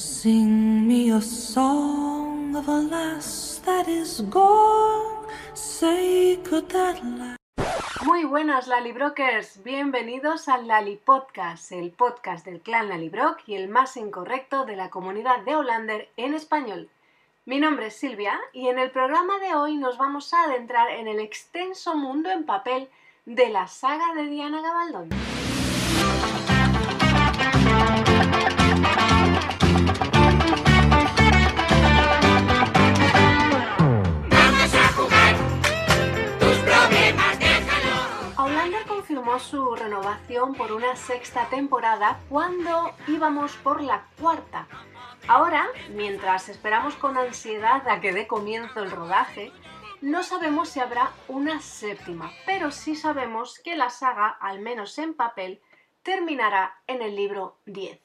Sing me a song of a lass that is gone. Say could that la- Muy buenas Lalibrokers, bienvenidos al Lali Podcast, el podcast del clan Lalibrock y el más incorrecto de la comunidad de Hollander en español. Mi nombre es Silvia y en el programa de hoy nos vamos a adentrar en el extenso mundo en papel de la saga de Diana Gabaldón. Su renovación por una sexta temporada cuando íbamos por la cuarta. Ahora, mientras esperamos con ansiedad a que dé comienzo el rodaje, no sabemos si habrá una séptima, pero sí sabemos que la saga, al menos en papel, terminará en el libro 10.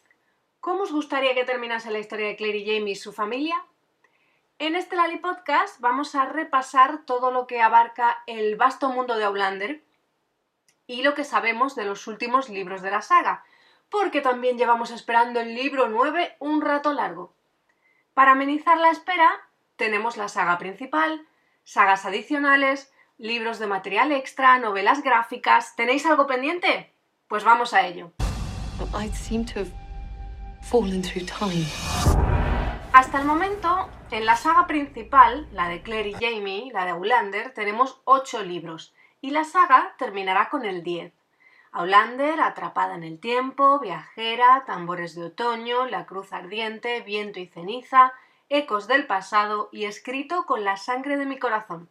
¿Cómo os gustaría que terminase la historia de Claire y Jamie y su familia? En este Lali Podcast vamos a repasar todo lo que abarca el vasto mundo de Outlander y lo que sabemos de los últimos libros de la saga, porque también llevamos esperando el libro 9 un rato largo. Para amenizar la espera, tenemos la saga principal, sagas adicionales, libros de material extra, novelas gráficas. ¿Tenéis algo pendiente? Pues vamos a ello. Hasta el momento, en la saga principal, la de Claire y Jamie, la de Outlander, tenemos 8 libros y la saga terminará con el 10. Outlander, Atrapada en el Tiempo, Viajera, Tambores de Otoño, La Cruz Ardiente, Viento y Ceniza, Ecos del Pasado y Escrito con la sangre de mi corazón.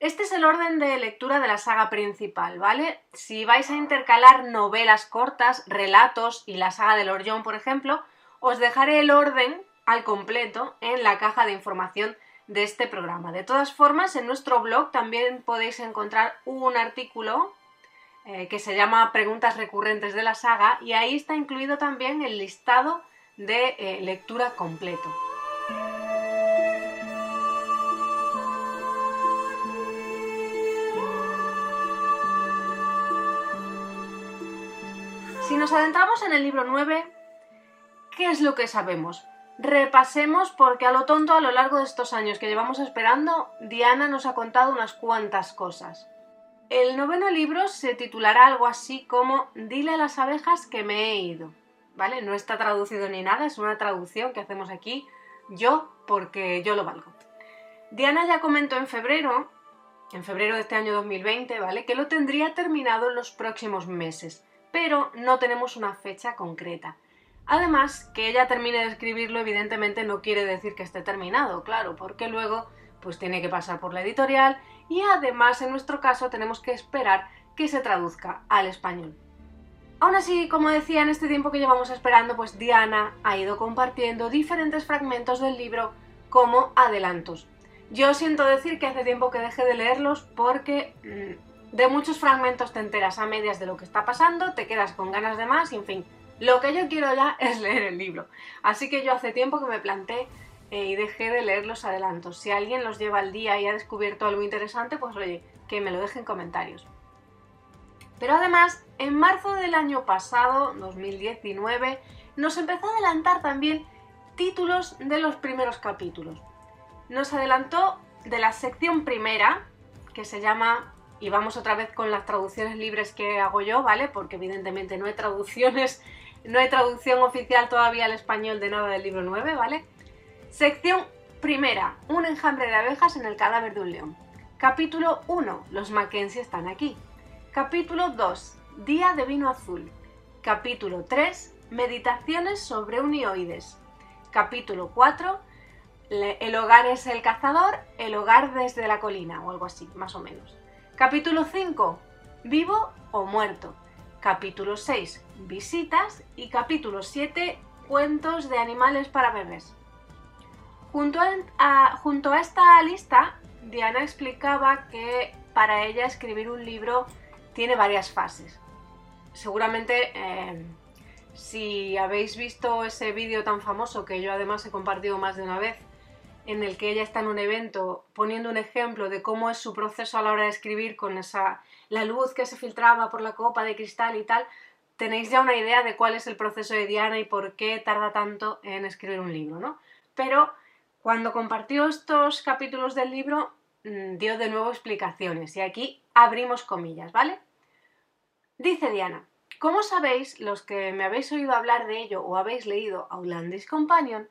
Este es el orden de lectura de la saga principal, ¿vale? Si vais a intercalar novelas cortas, relatos y la saga del Orllón, por ejemplo, os dejaré el orden al completo en la caja de información de este programa. De todas formas, en nuestro blog también podéis encontrar un artículo eh, que se llama Preguntas recurrentes de la saga y ahí está incluido también el listado de eh, lectura completo. Si nos adentramos en el libro 9, ¿qué es lo que sabemos? Repasemos porque a lo tonto a lo largo de estos años que llevamos esperando, Diana nos ha contado unas cuantas cosas. El noveno libro se titulará algo así como Dile a las abejas que me he ido. ¿Vale? No está traducido ni nada, es una traducción que hacemos aquí yo porque yo lo valgo. Diana ya comentó en febrero, en febrero de este año 2020, ¿vale? Que lo tendría terminado en los próximos meses, pero no tenemos una fecha concreta. Además, que ella termine de escribirlo evidentemente no quiere decir que esté terminado, claro, porque luego pues tiene que pasar por la editorial y además en nuestro caso tenemos que esperar que se traduzca al español. Aún así, como decía, en este tiempo que llevamos esperando, pues Diana ha ido compartiendo diferentes fragmentos del libro como adelantos. Yo siento decir que hace tiempo que dejé de leerlos porque mmm, de muchos fragmentos te enteras a medias de lo que está pasando, te quedas con ganas de más y en fin, lo que yo quiero ya es leer el libro. Así que yo hace tiempo que me planté eh, y dejé de leer los adelantos. Si alguien los lleva al día y ha descubierto algo interesante, pues oye, que me lo deje en comentarios. Pero además, en marzo del año pasado, 2019, nos empezó a adelantar también títulos de los primeros capítulos. Nos adelantó de la sección primera, que se llama, y vamos otra vez con las traducciones libres que hago yo, ¿vale? Porque evidentemente no hay traducciones, no hay traducción oficial todavía al español de nada del libro 9, ¿vale? Sección primera, un enjambre de abejas en el cadáver de un león. Capítulo 1, los Mackenzie están aquí. Capítulo 2, Día de vino azul. Capítulo 3, Meditaciones sobre unioides. Capítulo 4, El hogar es el cazador, el hogar desde la colina, o algo así, más o menos. Capítulo 5, Vivo o muerto. Capítulo 6, Visitas. Y capítulo 7, Cuentos de animales para bebés. Junto a, junto a esta lista, Diana explicaba que para ella escribir un libro tiene varias fases. Seguramente eh, si habéis visto ese vídeo tan famoso que yo además he compartido más de una vez, en el que ella está en un evento poniendo un ejemplo de cómo es su proceso a la hora de escribir con esa la luz que se filtraba por la copa de cristal y tal, tenéis ya una idea de cuál es el proceso de Diana y por qué tarda tanto en escribir un libro, ¿no? Pero cuando compartió estos capítulos del libro, mm, dio de nuevo explicaciones y aquí abrimos comillas, ¿vale? Dice Diana, como sabéis, los que me habéis oído hablar de ello o habéis leído Outlandish Companion,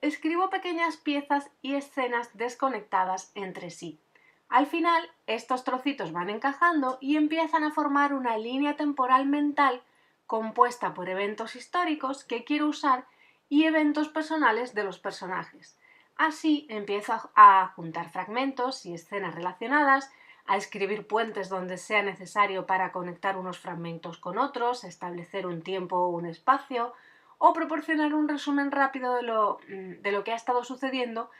escribo pequeñas piezas y escenas desconectadas entre sí. Al final, estos trocitos van encajando y empiezan a formar una línea temporal mental compuesta por eventos históricos que quiero usar y eventos personales de los personajes. Así empiezo a juntar fragmentos y escenas relacionadas, a escribir puentes donde sea necesario para conectar unos fragmentos con otros, establecer un tiempo o un espacio, o proporcionar un resumen rápido de lo, mm, de lo que ha estado sucediendo,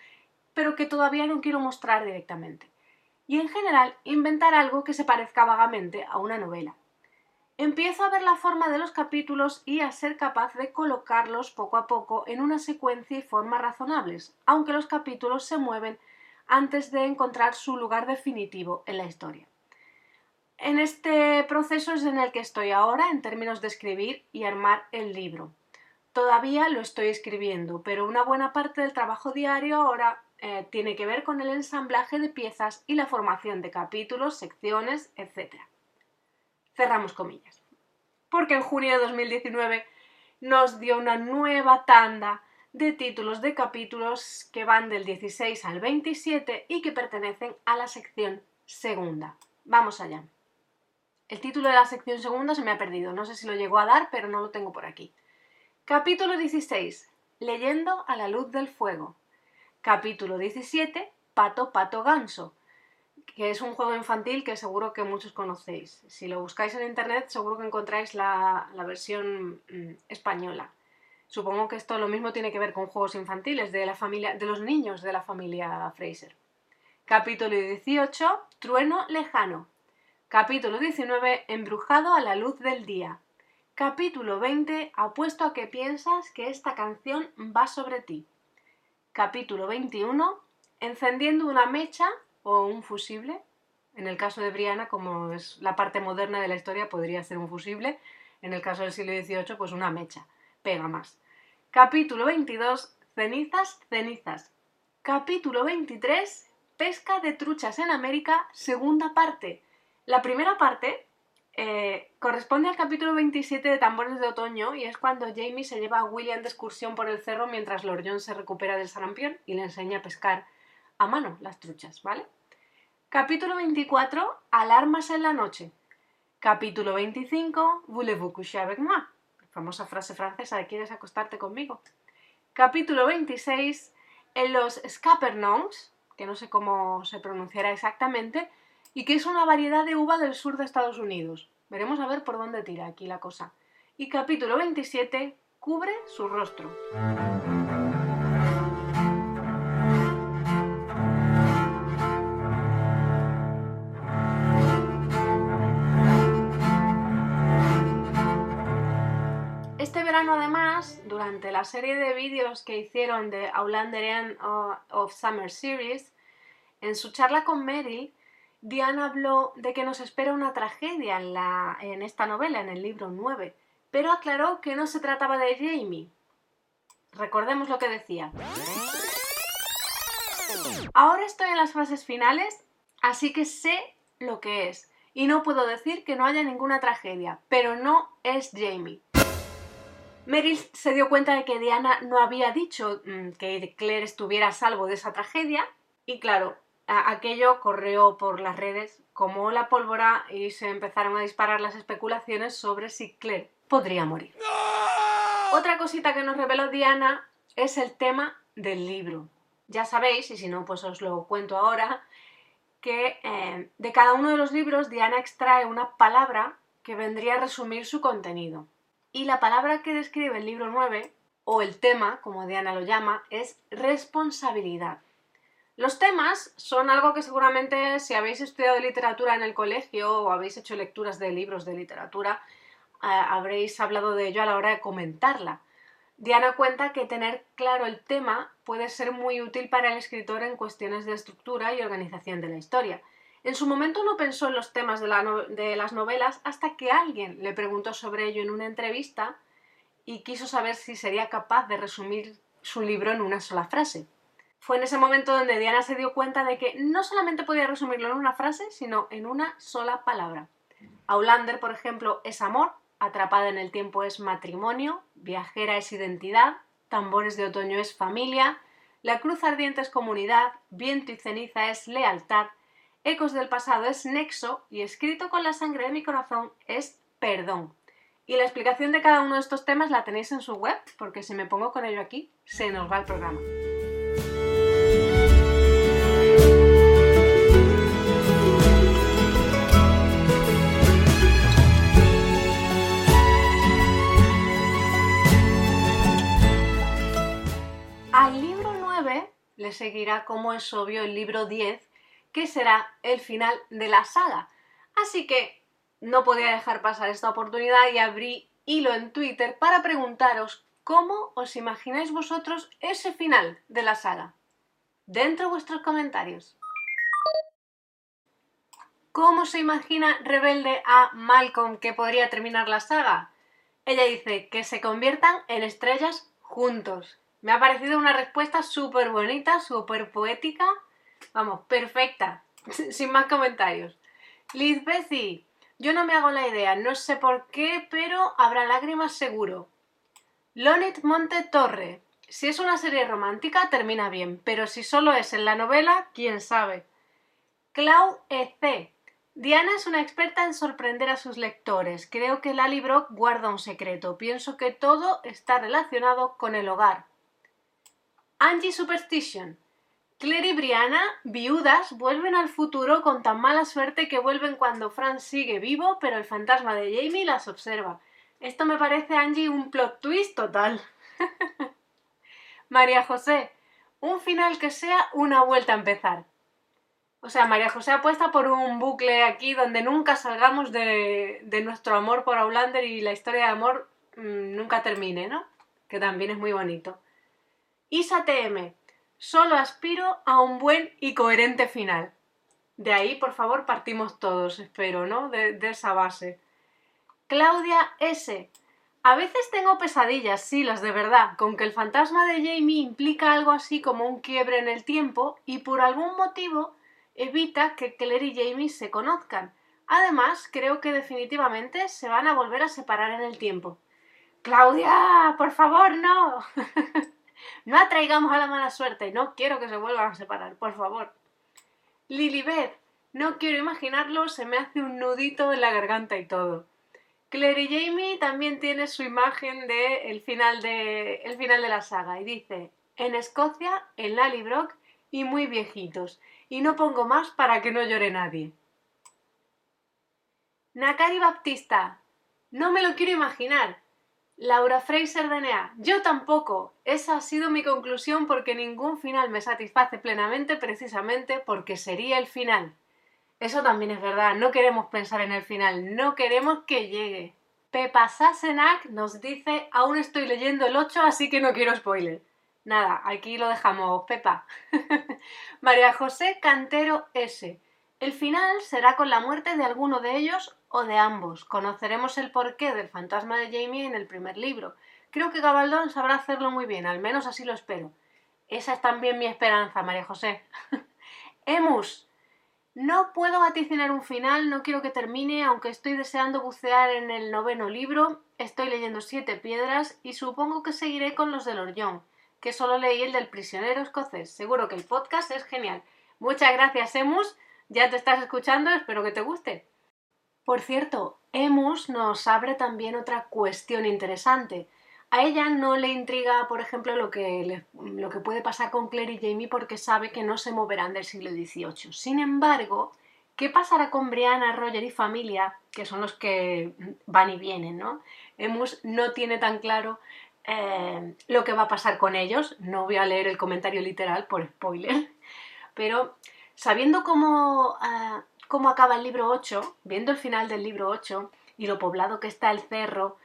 pero que todavía no quiero mostrar directamente. Y en general, inventar algo que se parezca vagamente a una novela. Empiezo a ver la forma de los capítulos y a ser capaz de colocarlos poco a poco en una secuencia y forma razonables, aunque los capítulos se mueven antes de encontrar su lugar definitivo en la historia. En este proceso es en el que estoy ahora en términos de escribir y armar el libro. Todavía lo estoy escribiendo, pero una buena parte del trabajo diario ahora eh, tiene que ver con el ensamblaje de piezas y la formación de capítulos, secciones, etc. Cerramos comillas. Porque en junio de 2019 nos dio una nueva tanda de títulos de capítulos que van del 16 al 27 y que pertenecen a la sección segunda. Vamos allá. El título de la sección segunda se me ha perdido, no sé si lo llegó a dar, pero no lo tengo por aquí. Capítulo 16. Leyendo a la luz del fuego. Capítulo 17. Pato, pato, ganso. Que es un juego infantil que seguro que muchos conocéis. Si lo buscáis en internet, seguro que encontráis la, versión mm, española. Supongo que esto lo mismo tiene que ver con juegos infantiles de la familia, de los niños de la familia Fraser. Capítulo 18. Trueno lejano. Capítulo 19. Embrujado a la luz del día. Capítulo 20. Apuesto a que piensas que esta canción va sobre ti. Capítulo 21. Encendiendo una mecha o un fusible. En el caso de Brianna, como es la parte moderna de la historia, podría ser un fusible. En el caso del siglo XVIII, pues una mecha. Pega más. Capítulo 22. Cenizas, cenizas. Capítulo 23. Pesca de truchas en América, segunda parte. La primera parte eh, corresponde al capítulo 27 de Tambores de Otoño y es cuando Jamie se lleva a William de excursión por el cerro mientras Lord John se recupera del sarampión y le enseña a pescar a mano las truchas, ¿vale? Capítulo 24, Alarmas en la noche. Capítulo 25, Voulez-vous coucher avec moi? famosa frase francesa de ¿quieres acostarte conmigo? Capítulo 26, en los Scapernons, que no sé cómo se pronunciará exactamente, y que es una variedad de uva del sur de Estados Unidos. Veremos a ver por dónde tira aquí la cosa. Y capítulo 27, cubre su rostro. Durante la serie de vídeos que hicieron de Outlander of Summer Series, en su charla con Meryl, Diana habló de que nos espera una tragedia en, en esta novela, en el libro 9, pero aclaró que no se trataba de Jamie. Recordemos lo que decía. Ahora estoy en las fases finales, así que sé lo que es. Y no puedo decir que no haya ninguna tragedia, pero no es Jamie. Meryl se dio cuenta de que Diana no había dicho mm, que Claire estuviera a salvo de esa tragedia, y claro, aquello corrió por las redes como la pólvora y se empezaron a disparar las especulaciones sobre si Claire podría morir. Otra cosita que nos reveló Diana es el tema del libro. Ya sabéis, y si no, pues os lo cuento ahora, que eh, de cada uno de los libros Diana extrae una palabra que vendría a resumir su contenido. Y la palabra que describe el libro 9, o el tema, como Diana lo llama, es responsabilidad. Los temas son algo que seguramente si habéis estudiado literatura en el colegio o habéis hecho lecturas de libros de literatura, eh, habréis hablado de ello a la hora de comentarla. Diana cuenta que tener claro el tema puede ser muy útil para el escritor en cuestiones de estructura y organización de la historia. En su momento no pensó en los temas de, las novelas hasta que alguien le preguntó sobre ello en una entrevista y quiso saber si sería capaz de resumir su libro en una sola frase. Fue en ese momento donde Diana se dio cuenta de que no solamente podía resumirlo en una frase, sino en una sola palabra. Aulander, por ejemplo, es amor, atrapada en el tiempo es matrimonio, viajera es identidad, tambores de otoño es familia, la cruz ardiente es comunidad, viento y ceniza es lealtad, ecos del pasado es nexo y escrito con la sangre de mi corazón es perdón. Y la explicación de cada uno de estos temas la tenéis en su web, porque si me pongo con ello aquí, se nos va el programa. Al libro 9 le seguirá, como es obvio, el libro 10, que será el final de la saga. Así que no podía dejar pasar esta oportunidad y abrí hilo en Twitter para preguntaros cómo os imagináis vosotros ese final de la saga. Dentro vuestros comentarios. ¿Cómo se imagina Rebelde a Malcolm que podría terminar la saga? Ella dice que se conviertan en estrellas juntos. Me ha parecido una respuesta súper bonita, súper poética. Vamos, perfecta. Sin más comentarios. Liz Bessie, yo no me hago la idea, no sé por qué, pero habrá lágrimas seguro. Lonit Monte Torre. Si es una serie romántica, termina bien, pero si solo es en la novela, quién sabe. Clau E.C. Diana es una experta en sorprender a sus lectores. Creo que Lali Brock guarda un secreto. Pienso que todo está relacionado con el hogar. Angie Superstition. Claire y Brianna, viudas, vuelven al futuro con tan mala suerte que vuelven cuando Frank sigue vivo, pero el fantasma de Jamie las observa. Esto me parece, Angie, un plot twist total. María José, un final que sea una vuelta a empezar. O sea, María José apuesta por un bucle aquí donde nunca salgamos de, nuestro amor por Aulander y la historia de amor mmm, nunca termine, ¿no? Que también es muy bonito. Isa TM, Solo aspiro a un buen y coherente final. De ahí, por favor, partimos todos, espero, ¿no? De, esa base. Claudia S. A veces tengo pesadillas, sí, las de verdad, con que el fantasma de Jamie implica algo así como un quiebre en el tiempo y por algún motivo evita que Claire y Jamie se conozcan. Además, creo que definitivamente se van a volver a separar en el tiempo. Claudia, por favor, no. No atraigamos a la mala suerte, no quiero que se vuelvan a separar, por favor. Lilibet, no quiero imaginarlo, se me hace un nudito en la garganta y todo. Claire y Jamie también tiene su imagen de el final de, el final de la saga y dice, en Escocia, en Lallybrook y muy viejitos, y no pongo más para que no llore nadie. Nakari Baptista, no me lo quiero imaginar, Laura Fraser DNA. Yo tampoco. Esa ha sido mi conclusión porque ningún final me satisface plenamente precisamente porque sería el final. Eso también es verdad. No queremos pensar en el final. No queremos que llegue. Pepa Sassenach nos dice, aún estoy leyendo el 8 así que no quiero spoiler. Nada, aquí lo dejamos, Pepa. María José Cantero S. El final será con la muerte de alguno de ellos o de ambos. Conoceremos el porqué del fantasma de Jamie en el primer libro. Creo que Gabaldón sabrá hacerlo muy bien, al menos así lo espero. Esa es también mi esperanza, María José. Emus. No puedo vaticinar un final, no quiero que termine, aunque estoy deseando bucear en el noveno libro. Estoy leyendo Siete Piedras y supongo que seguiré con los del Orllón, que solo leí el del prisionero escocés. Seguro que el podcast es genial. Muchas gracias, Emus. Ya te estás escuchando, espero que te guste. Por cierto, Emus nos abre también otra cuestión interesante. A ella no le intriga, por ejemplo, lo que, lo que puede pasar con Claire y Jamie porque sabe que no se moverán del siglo XVIII. Sin embargo, ¿qué pasará con Brianna, Roger y familia, que son los que van y vienen, ¿no? Emus no tiene tan claro eh, lo que va a pasar con ellos. No voy a leer el comentario literal por spoiler, pero sabiendo cómo ah, cómo acaba el libro 8, viendo el final del libro 8 y lo poblado que está el cerro,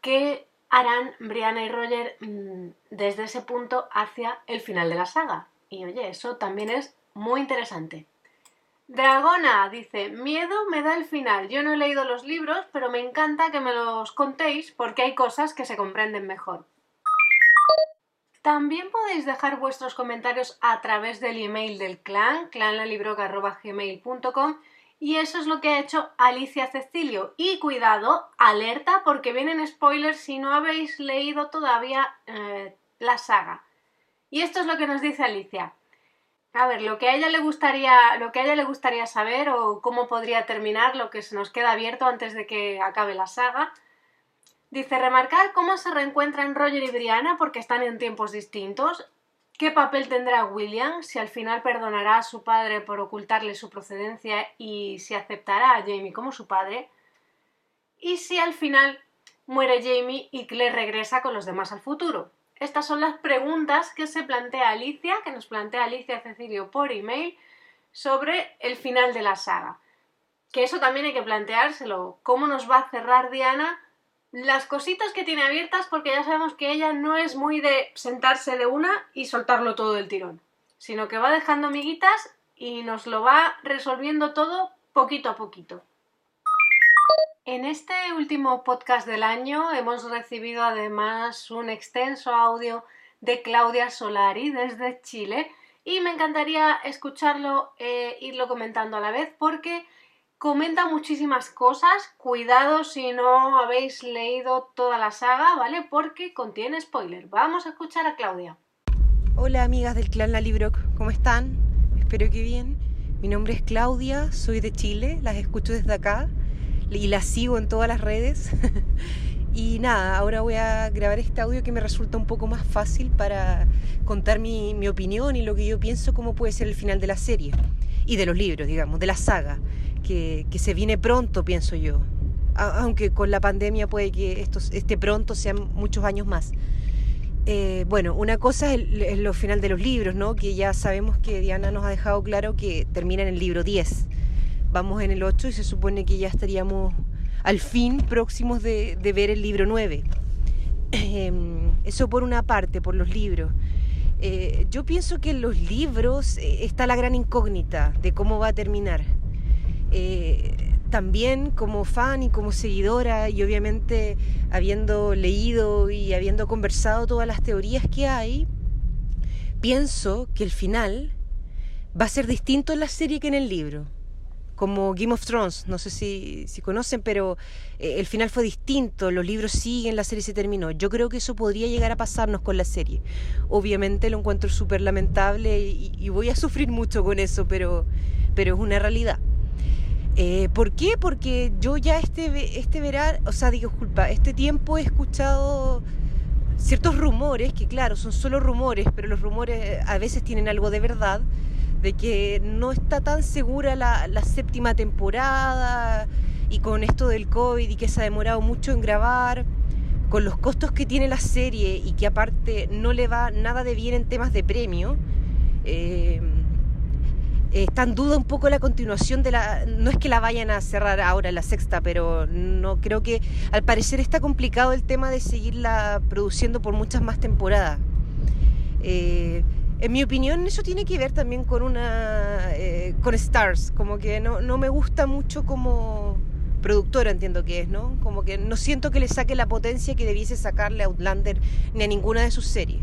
¿qué harán Brianna y Roger mm, desde ese punto hacia el final de la saga? Y oye, eso también es muy interesante. Dragona dice, miedo me da el final. Yo no he leído los libros, pero me encanta que me los contéis porque hay cosas que se comprenden mejor. También podéis dejar vuestros comentarios a través del email del clan, clanlalibroca.gmail.com y eso es lo que ha hecho Alicia Cecilio. Y cuidado, alerta porque vienen spoilers si no habéis leído todavía eh, la saga. Y esto es lo que nos dice Alicia. A ver, lo que a ella le gustaría, lo que a ella le gustaría saber o cómo podría terminar lo que se nos queda abierto antes de que acabe la saga. Dice remarcar cómo se reencuentran Roger y Brianna porque están en tiempos distintos. ¿Qué papel tendrá William? Si al final perdonará a su padre por ocultarle su procedencia y si aceptará a Jamie como su padre. Y si al final muere Jamie y Claire regresa con los demás al futuro. Estas son las preguntas que se plantea Alicia, que nos plantea Alicia Cecilio por email sobre el final de la saga. Que eso también hay que planteárselo. ¿Cómo nos va a cerrar Diana las cositas que tiene abiertas? Porque ya sabemos que ella no es muy de sentarse de una y soltarlo todo del tirón, sino que va dejando miguitas y nos lo va resolviendo todo poquito a poquito. En este último podcast del año hemos recibido además un extenso audio de Claudia Solari desde Chile y me encantaría escucharlo e irlo comentando a la vez porque comenta muchísimas cosas. Cuidado si no habéis leído toda la saga, ¿vale? Porque contiene spoiler. Vamos a escuchar a Claudia. Hola amigas del clan La Libroc, ¿cómo están? Espero que bien. Mi nombre es Claudia, soy de Chile, las escucho desde acá y la sigo en todas las redes. y nada, ahora voy a grabar este audio que me resulta un poco más fácil para contar mi, mi opinión y lo que yo pienso cómo puede ser el final de la serie y de los libros, digamos, de la saga, que, se viene pronto, pienso yo. aunque con la pandemia puede que esto, este pronto sean muchos años más. Eh, bueno, una cosa es, el, lo final de los libros, ¿no? Que ya sabemos que Diana nos ha dejado claro que termina en el libro 10 vamos en el 8 y se supone que ya estaríamos al fin próximos de, ver el libro 9. Em, eso por una parte, por los libros. Eh, yo pienso que en los libros eh, está la gran incógnita de cómo va a terminar. Eh, también como fan y como seguidora y obviamente habiendo leído y habiendo conversado todas las teorías que hay, pienso que el final va a ser distinto en la serie que en el libro como Game of Thrones, no sé si, si conocen, pero eh, el final fue distinto, los libros siguen, la serie se terminó. Yo creo que eso podría llegar a pasarnos con la serie. Obviamente lo encuentro súper lamentable y, voy a sufrir mucho con eso, pero, pero es una realidad. Eh, ¿Por qué? Porque yo ya este, este verano, o sea, digo, disculpa, este tiempo he escuchado ciertos rumores, que claro, son solo rumores, pero los rumores a veces tienen algo de verdad, de que no está tan segura la, séptima temporada y con esto del COVID y que se ha demorado mucho en grabar, con los costos que tiene la serie y que aparte no le va nada de bien en temas de premio, eh, está en duda un poco la continuación de la... No es que la vayan a cerrar ahora la sexta, pero no creo que al parecer está complicado el tema de seguirla produciendo por muchas más temporadas. Eh, en mi opinión, eso tiene que ver también con una. Eh, con Stars. Como que no, no me gusta mucho como productora, entiendo que es, ¿no? Como que no siento que le saque la potencia que debiese sacarle a Outlander ni a ninguna de sus series.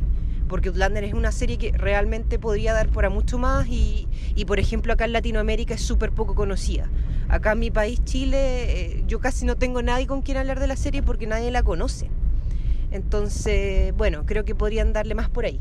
Porque Outlander es una serie que realmente podría dar para mucho más y, y por ejemplo, acá en Latinoamérica es súper poco conocida. Acá en mi país, Chile, eh, yo casi no tengo nadie con quien hablar de la serie porque nadie la conoce. Entonces, bueno, creo que podrían darle más por ahí.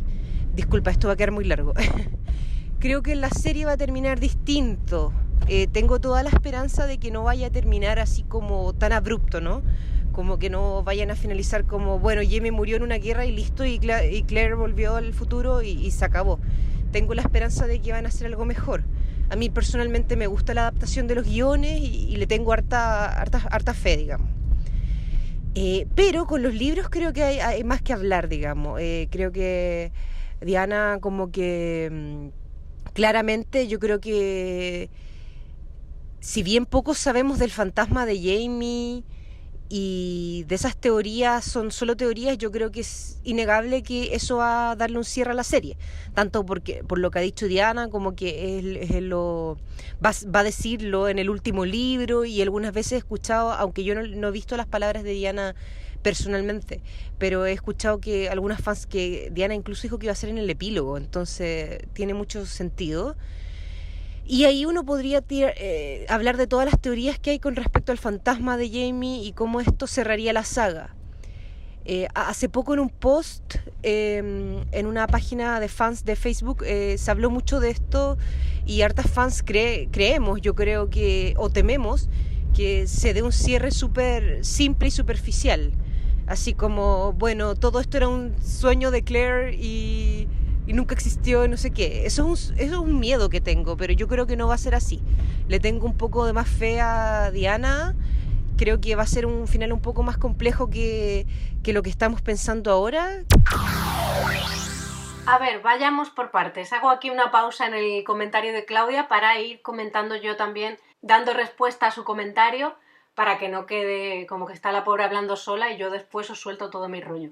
Disculpa, esto va a quedar muy largo. Creo que la serie va a terminar distinto. Eh, tengo toda la esperanza de que no vaya a terminar así como tan abrupto, ¿no? Como que no vayan a finalizar como, bueno, Jamie murió en una guerra y listo, y, Claire volvió al futuro y, se acabó. Tengo la esperanza de que van a hacer algo mejor. A mí personalmente me gusta la adaptación de los guiones y, le tengo harta, harta, fe, digamos. Eh, pero con los libros creo que hay, más que hablar, digamos. Eh, creo que Diana como que mm, claramente yo creo que si bien poco sabemos del fantasma de Jamie y de esas teorías son solo teorías, yo creo que es innegable que eso va a darle un cierre a la serie, tanto porque por lo que ha dicho Diana como que es, lo va, a decirlo en el último libro y algunas veces he escuchado, aunque yo no, he visto las palabras de Diana personalmente, pero he escuchado que algunas fans que Diana incluso dijo que iba a ser en el epílogo, entonces tiene mucho sentido. Y ahí uno podría eh, hablar de todas las teorías que hay con respecto al fantasma de Jamie y cómo esto cerraría la saga. Eh, hace poco en un post em, en una página de fans de Facebook eh, se habló mucho de esto y hartas fans creemos, yo creo que, o tememos, que se dé un cierre súper simple y superficial. Así como, bueno, todo esto era un sueño de Claire y nunca existió, no sé qué. Eso es, un, eso es un miedo que tengo, pero yo creo que no va a ser así. Le tengo un poco de más fe a Diana. Creo que va a ser un final un poco más complejo que, que lo que estamos pensando ahora. A ver, vayamos por partes. Hago aquí una pausa en el comentario de Claudia para ir comentando yo también, dando respuesta a su comentario, para que no quede como que está la pobre hablando sola y yo después os suelto todo mi rollo.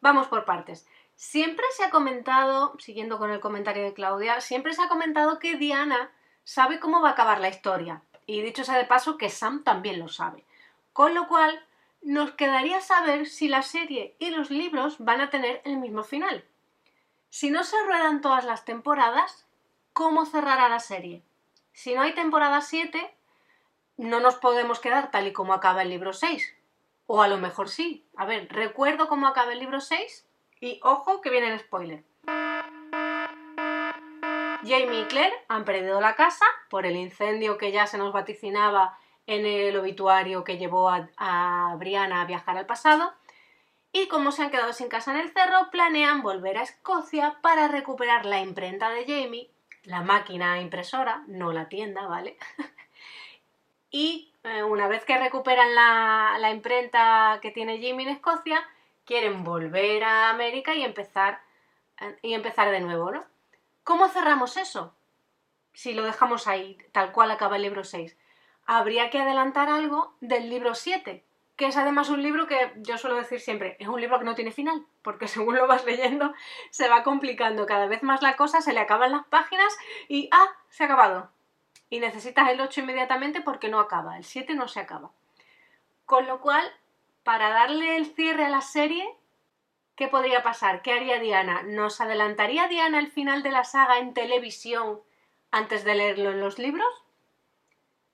Vamos por partes. Siempre se ha comentado, siguiendo con el comentario de Claudia, siempre se ha comentado que Diana sabe cómo va a acabar la historia. Y dicho sea de paso que Sam también lo sabe. Con lo cual, nos quedaría saber si la serie y los libros van a tener el mismo final. Si no se ruedan todas las temporadas, ¿cómo cerrará la serie? Si no hay temporada 7, no nos podemos quedar tal y como acaba el libro 6. O a lo mejor sí. A ver, recuerdo cómo acaba el libro 6 y ojo que viene el spoiler. Jamie y Claire han perdido la casa por el incendio que ya se nos vaticinaba en el obituario que llevó a, Brianna a viajar al pasado. Y como se han quedado sin casa en el cerro, planean volver a Escocia para recuperar la imprenta de Jamie, la máquina impresora, no la tienda, ¿vale? y eh, una vez que recuperan la, imprenta que tiene Jamie en Escocia, quieren volver a América y empezar, y empezar de nuevo, ¿no? ¿Cómo cerramos eso? Si lo dejamos ahí, tal cual acaba el libro 6. Habría que adelantar algo del libro 7, que es además un libro que yo suelo decir siempre, es un libro que no tiene final, porque según lo vas leyendo se va complicando cada vez más la cosa, se le acaban las páginas y ¡ah! se ha acabado. Y necesitas el 8 inmediatamente porque no acaba, el 7 no se acaba. Con lo cual para darle el cierre a la serie, ¿qué podría pasar? ¿Qué haría Diana? ¿Nos adelantaría Diana el final de la saga en televisión antes de leerlo en los libros?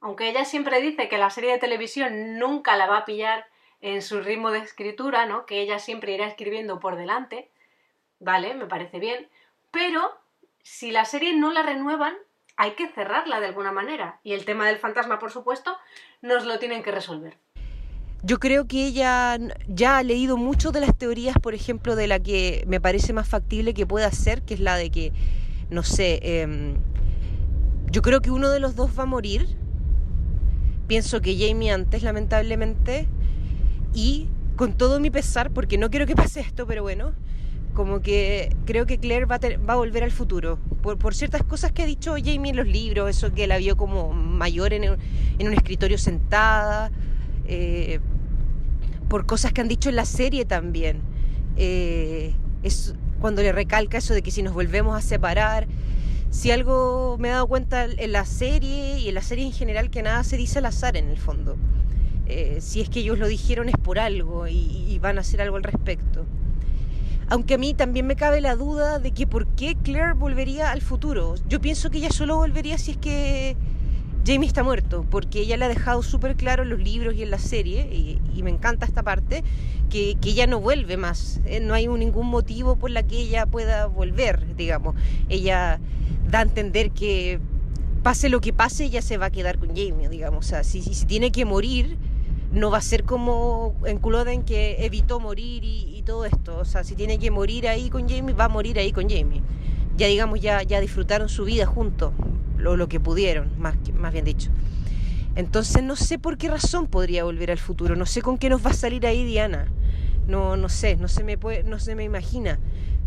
Aunque ella siempre dice que la serie de televisión nunca la va a pillar en su ritmo de escritura, ¿no? Que ella siempre irá escribiendo por delante. Vale, me parece bien. Pero si la serie no la renuevan, hay que cerrarla de alguna manera. Y el tema del fantasma, por supuesto, nos lo tienen que resolver. Yo creo que ella ya ha leído mucho de las teorías, por ejemplo, de la que me parece más factible que pueda ser, que es la de que, no sé, em, yo creo que uno de los dos va a morir. Pienso que Jamie antes, lamentablemente, y con todo mi pesar, porque no quiero que pase esto, pero bueno, como que creo que Claire va a, va a volver al futuro, por, por, ciertas cosas que ha dicho Jamie en los libros, eso que la vio como mayor en, en un escritorio sentada. Eh, por cosas que han dicho en la serie también. Eh, es cuando le recalca eso de que si nos volvemos a separar, si algo me he dado cuenta en la serie y en la serie en general que nada se dice al azar en el fondo. Eh, si es que ellos lo dijeron es por algo y, van a hacer algo al respecto. Aunque a mí también me cabe la duda de que por qué Claire volvería al futuro. Yo pienso que ella solo volvería si es que Jamie está muerto, porque ella le ha dejado súper claro en los libros y en la serie, y, me encanta esta parte, que, ella no vuelve más. ¿eh? No hay ningún motivo por la que ella pueda volver, digamos. Ella da a entender que pase lo que pase, ella se va a quedar con Jamie, digamos. O sea, si, si, tiene que morir, no va a ser como en Culloden que evitó morir y, todo esto. O sea, si tiene que morir ahí con Jamie, va a morir ahí con Jamie. Ya digamos, ya, ya disfrutaron su vida juntos lo, lo que pudieron, más, más bien dicho. Entonces no sé por qué razón podría volver al futuro, no sé con qué nos va a salir ahí Diana. No, no sé, no se me no se me imagina.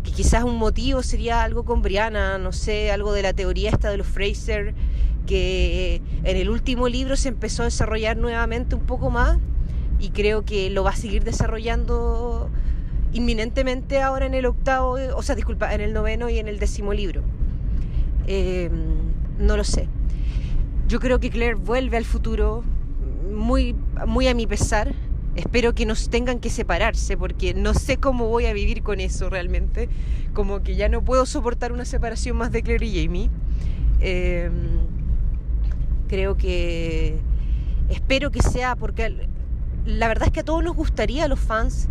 Que quizás un motivo sería algo con Brianna, no sé, algo de la teoría esta de los Fraser, que en el último libro se empezó a desarrollar nuevamente un poco más, y creo que lo va a seguir desarrollando inminentemente ahora en el octavo, o sea, disculpa, en el noveno y en el décimo libro. Eh, no lo sé. Yo creo que Claire vuelve al futuro muy, muy a mi pesar. Espero que nos tengan que separarse porque no sé cómo voy a vivir con eso realmente. Como que ya no puedo soportar una separación más de Claire y Jamie. Eh, creo que espero que sea porque la verdad es que a todos nos gustaría a los fans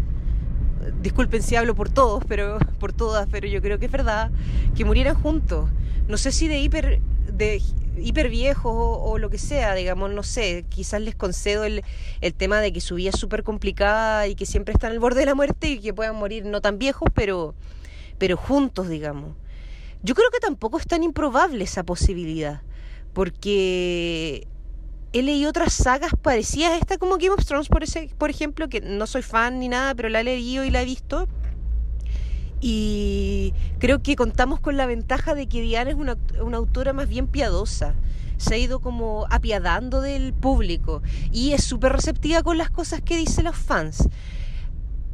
disculpen si hablo por todos, pero por todas, pero yo creo que es verdad que murieran juntos. No sé si de hiper de hiper viejos o, lo que sea, digamos, no sé, quizás les concedo el, el tema de que su vida es súper complicada y que siempre están al borde de la muerte y que puedan morir no tan viejos, pero, pero juntos, digamos. Yo creo que tampoco es tan improbable esa posibilidad, porque he leído otras sagas parecidas a esta, como Game of Thrones, por, ese, por ejemplo, que no soy fan ni nada, pero la he leído y la he visto. Y creo que contamos con la ventaja de que Diana es una, una autora más bien piadosa. Se ha ido como apiadando del público y es súper receptiva con las cosas que dicen los fans.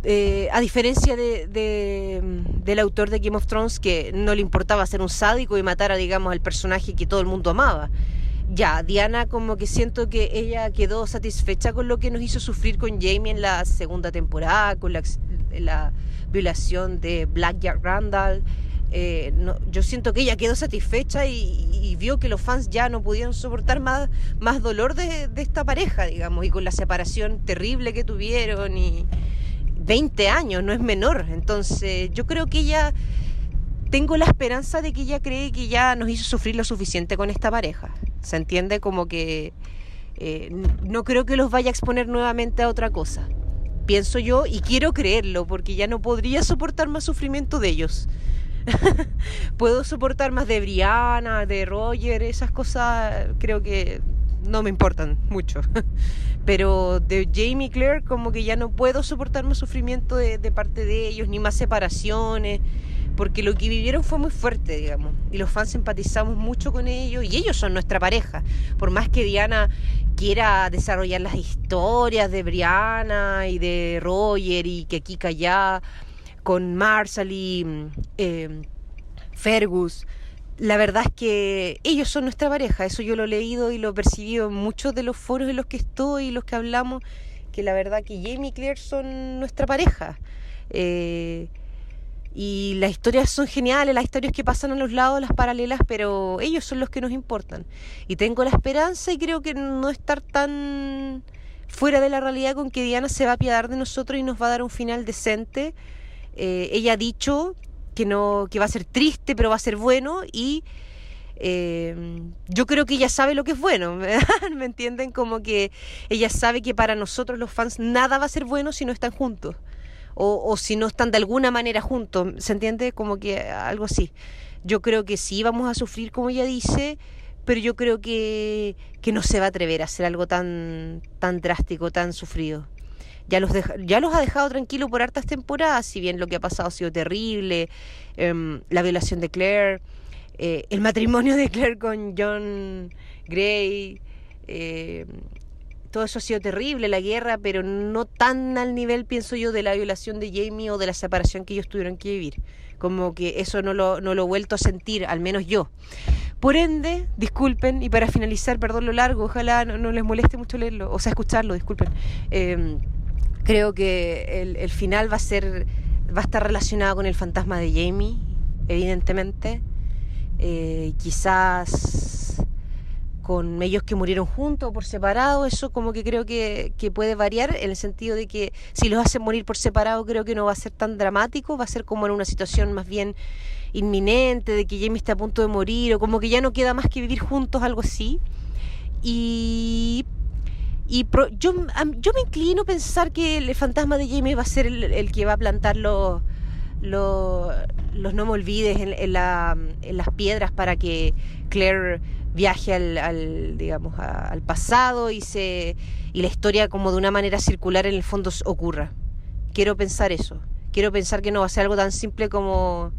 Eh, a diferencia de, de, del autor de Game of Thrones que no le importaba ser un sádico y matar a, digamos, al personaje que todo el mundo amaba ya, Diana como que siento que ella quedó satisfecha con lo que nos hizo sufrir con Jamie en la segunda temporada, con la, la violación de Black Jack Randall. Eh, no, yo siento que ella quedó satisfecha y, vio que los fans ya no pudieron soportar más, más dolor de, de, esta pareja, digamos, y con la separación terrible que tuvieron y 20 años, no es menor. Entonces yo creo que ella, tengo la esperanza de que ella cree que ya nos hizo sufrir lo suficiente con esta pareja. ¿Se entiende? Como que eh, no creo que los vaya a exponer nuevamente a otra cosa. Pienso yo y quiero creerlo porque ya no podría soportar más sufrimiento de ellos. Puedo soportar más de Brianna, de Roger, esas cosas creo que no me importan mucho. Pero de Jamie Claire como que ya no puedo soportar más sufrimiento de, de parte de ellos, ni más separaciones porque lo que vivieron fue muy fuerte, digamos, y los fans empatizamos mucho con ellos, y ellos son nuestra pareja, por más que Diana quiera desarrollar las historias de Brianna y de Roger y que Kika ya con Marshall y eh, Fergus, la verdad es que ellos son nuestra pareja, eso yo lo he leído y lo he percibido en muchos de los foros en los que estoy y los que hablamos, que la verdad que Jamie y Claire son nuestra pareja. Eh, y las historias son geniales, las historias que pasan a los lados, las paralelas, pero ellos son los que nos importan. Y tengo la esperanza y creo que no estar tan fuera de la realidad con que Diana se va a apiadar de nosotros y nos va a dar un final decente. Eh, ella ha dicho que no, que va a ser triste, pero va a ser bueno y eh, yo creo que ella sabe lo que es bueno, ¿me entienden? Como que ella sabe que para nosotros los fans nada va a ser bueno si no están juntos o, si no están de alguna manera juntos, ¿se entiende? Como que algo así. Yo creo que sí vamos a sufrir, como ella dice, pero yo creo que, que no se va a atrever a hacer algo tan, tan drástico, tan sufrido. Ya los, ya los ha dejado tranquilos por hartas temporadas, si bien lo que ha pasado ha sido terrible, em, la violación de Claire, eh, el matrimonio de Claire con John Gray, eh, todo eso ha sido terrible, la guerra, pero no tan al nivel, pienso yo, de la violación de Jamie o de la separación que ellos tuvieron que vivir. Como que eso no lo, no lo he vuelto a sentir, al menos yo. Por ende, disculpen, y para finalizar, perdón lo largo, ojalá no, les moleste mucho leerlo, o sea, escucharlo, disculpen. Eh, creo que el, el, final va a ser, va a estar relacionado con el fantasma de Jamie, evidentemente. Eh, quizás con ellos que murieron juntos o por separado, eso como que creo que, que, puede variar en el sentido de que si los hacen morir por separado creo que no va a ser tan dramático, va a ser como en una situación más bien inminente, de que Jamie está a punto de morir o como que ya no queda más que vivir juntos, algo así. Y, y pro, yo, yo me inclino a pensar que el fantasma de Jamie va a ser el, que va a plantar los, los, los no me olvides en, la, en las piedras para que Claire viaje al, digamos, al pasado y, se, y la historia como de una manera circular en el fondo ocurra. Quiero pensar eso. Quiero pensar que no va a ser algo tan simple como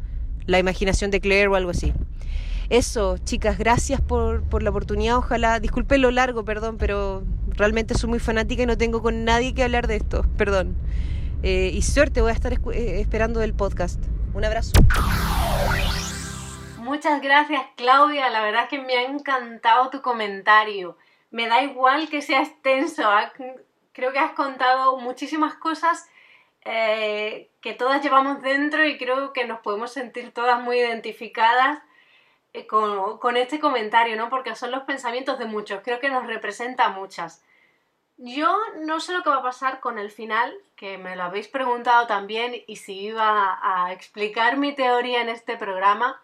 la imaginación de Claire o algo así. eso, chicas, gracias por, por la oportunidad. Ojalá, disculpe lo largo, perdón, pero realmente soy muy fanática y no tengo con nadie que hablar de esto, perdón. Eh, y suerte, voy a estar eh, esperando el podcast. Un abrazo. Muchas gracias, Claudia. La verdad es que me ha encantado tu comentario. Me da igual que sea extenso. Creo que has contado muchísimas cosas eh, que todas llevamos dentro y creo que nos podemos sentir todas muy identificadas eh, con, con este comentario, ¿no? Porque son los pensamientos de muchos. Creo que nos representa a muchas. Yo no sé lo que va a pasar con el final, que me lo habéis preguntado también, y si iba a explicar mi teoría en este programa.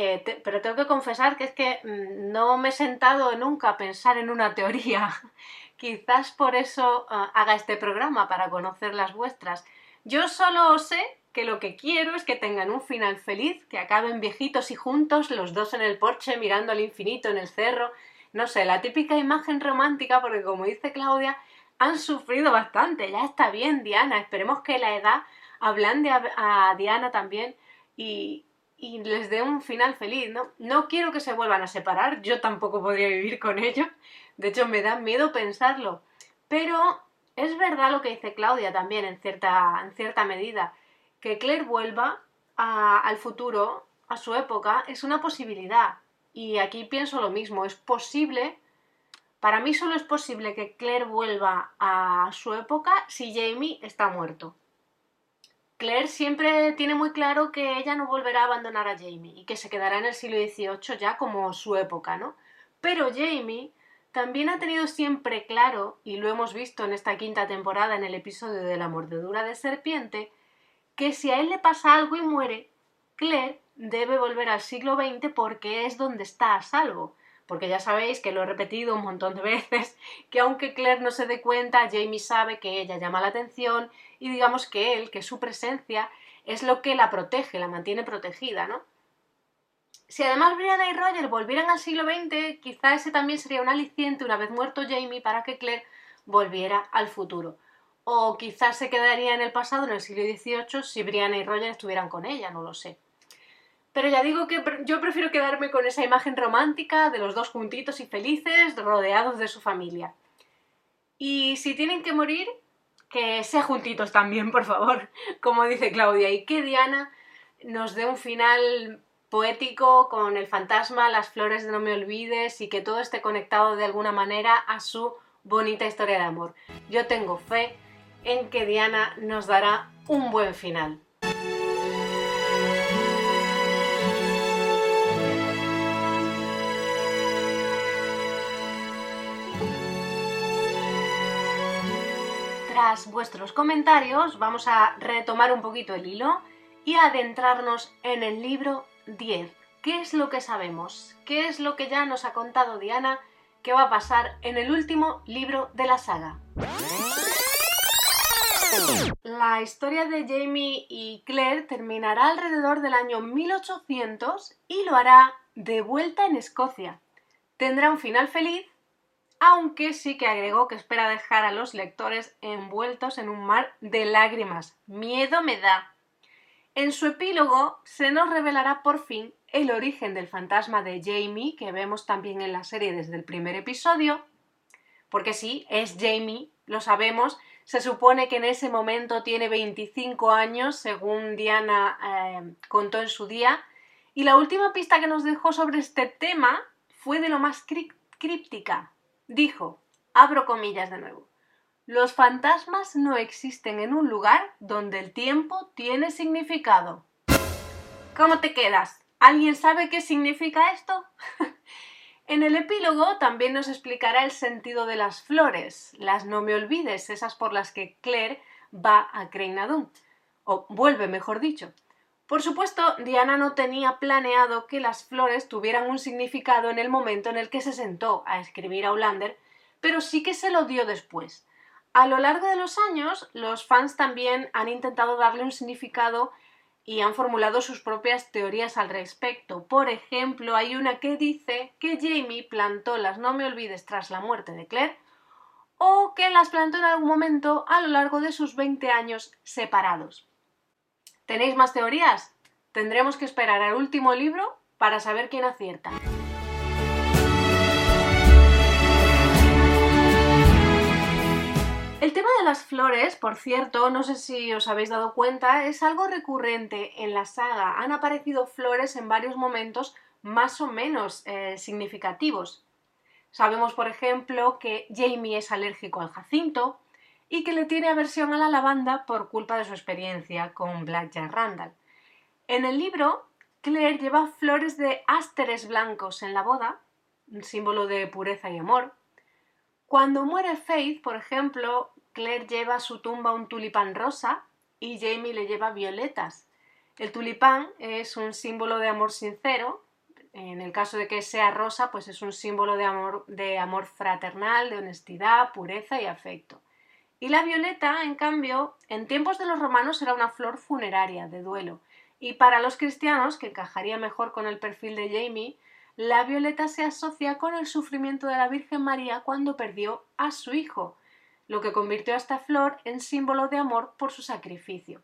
Eh, pero tengo que confesar que es que mm, no me he sentado nunca a pensar en una teoría. Quizás por eso ah, haga este programa, para conocer las vuestras. Yo solo sé que lo que quiero es que tengan un final feliz, que acaben viejitos y juntos, los dos en el porche mirando al infinito en el cerro. No sé, la típica imagen romántica, porque como dice Claudia, han sufrido bastante. Ya está bien, Diana. Esperemos que la edad ablande a, a Diana también y, y les dé un final feliz, ¿no? No quiero que se vuelvan a separar, yo tampoco podría vivir con ellos, de hecho me da miedo pensarlo, pero es verdad lo que dice Claudia también en cierta, en cierta medida, que Claire vuelva al futuro, a su época, es una posibilidad. Y aquí pienso lo mismo, es posible, para mí solo es posible que Claire vuelva a su época si Jamie está muerto. Claire siempre tiene muy claro que ella no volverá a abandonar a Jamie y que se quedará en el siglo XVIII ya como su época, ¿no? Pero Jamie también ha tenido siempre claro, y lo hemos visto en esta quinta temporada en el episodio de la mordedura de serpiente, que si a él le pasa algo y muere, Claire debe volver al siglo XX porque es donde está a salvo. Porque ya sabéis que lo he repetido un montón de veces, que aunque Claire no se dé cuenta, Jamie sabe que ella llama la atención y digamos que él, que su presencia es lo que la protege, la mantiene protegida, ¿no? Si además Brianna y Roger volvieran al siglo XX, quizá ese también sería un aliciente una vez muerto Jamie para que Claire volviera al futuro. O quizás se quedaría en el pasado, en el siglo XVIII, si Brianna y Roger estuvieran con ella, no lo sé. Pero ya digo que yo prefiero quedarme con esa imagen romántica de los dos juntitos y felices, rodeados de su familia. Y si tienen que morir, que sea juntitos también, por favor, como dice Claudia, y que Diana nos dé un final poético con el fantasma, las flores de no me olvides y que todo esté conectado de alguna manera a su bonita historia de amor. Yo tengo fe en que Diana nos dará un buen final. Vuestros comentarios vamos a retomar un poquito el hilo y adentrarnos en el libro 10. ¿Qué es lo que sabemos? ¿Qué es lo que ya nos ha contado Diana que va a pasar en el último libro de la saga? La historia de Jamie y Claire terminará alrededor del año 1800 y lo hará de vuelta en Escocia. Tendrá un final feliz, aunque sí que agregó que espera dejar a los lectores envueltos en un mar de lágrimas. Miedo me da. En su epílogo se nos revelará por fin el origen del fantasma de Jamie, que vemos también en la serie desde el primer episodio, porque sí, es Jamie, lo sabemos, se supone que en ese momento tiene 25 años, según Diana eh, contó en su día, y la última pista que nos dejó sobre este tema fue de lo más crí- críptica. Dijo, abro comillas de nuevo, los fantasmas no existen en un lugar donde el tiempo tiene significado. ¿Cómo te quedas? ¿Alguien sabe qué significa esto? en el epílogo también nos explicará el sentido de las flores, las no me olvides, esas por las que Claire va a Creinadun, o vuelve, mejor dicho. Por supuesto, Diana no tenía planeado que las flores tuvieran un significado en el momento en el que se sentó a escribir a Outlander, pero sí que se lo dio después. A lo largo de los años, los fans también han intentado darle un significado y han formulado sus propias teorías al respecto. Por ejemplo, hay una que dice que Jamie plantó las no me olvides tras la muerte de Claire o que las plantó en algún momento a lo largo de sus 20 años separados. ¿Tenéis más teorías? ¿Tendremos que esperar al último libro para saber quién acierta. El tema de las flores, por cierto, no sé si os habéis dado cuenta, es algo recurrente en la saga. Han aparecido flores en varios momentos más o menos eh, significativos. Sabemos, por ejemplo, que Jamie es alérgico al jacinto y que le tiene aversión a la lavanda por culpa de su experiencia con Blackjack Randall. En el libro, Claire lleva flores de ásteres blancos en la boda, un símbolo de pureza y amor, cuando muere Faith, por ejemplo, Claire lleva a su tumba un tulipán rosa y Jamie le lleva violetas. El tulipán es un símbolo de amor sincero. En el caso de que sea rosa, pues es un símbolo de amor, de amor fraternal, de honestidad, pureza y afecto. Y la violeta, en cambio, en tiempos de los romanos era una flor funeraria, de duelo. Y para los cristianos, que encajaría mejor con el perfil de Jamie, la violeta se asocia con el sufrimiento de la Virgen María cuando perdió a su hijo, lo que convirtió a esta flor en símbolo de amor por su sacrificio.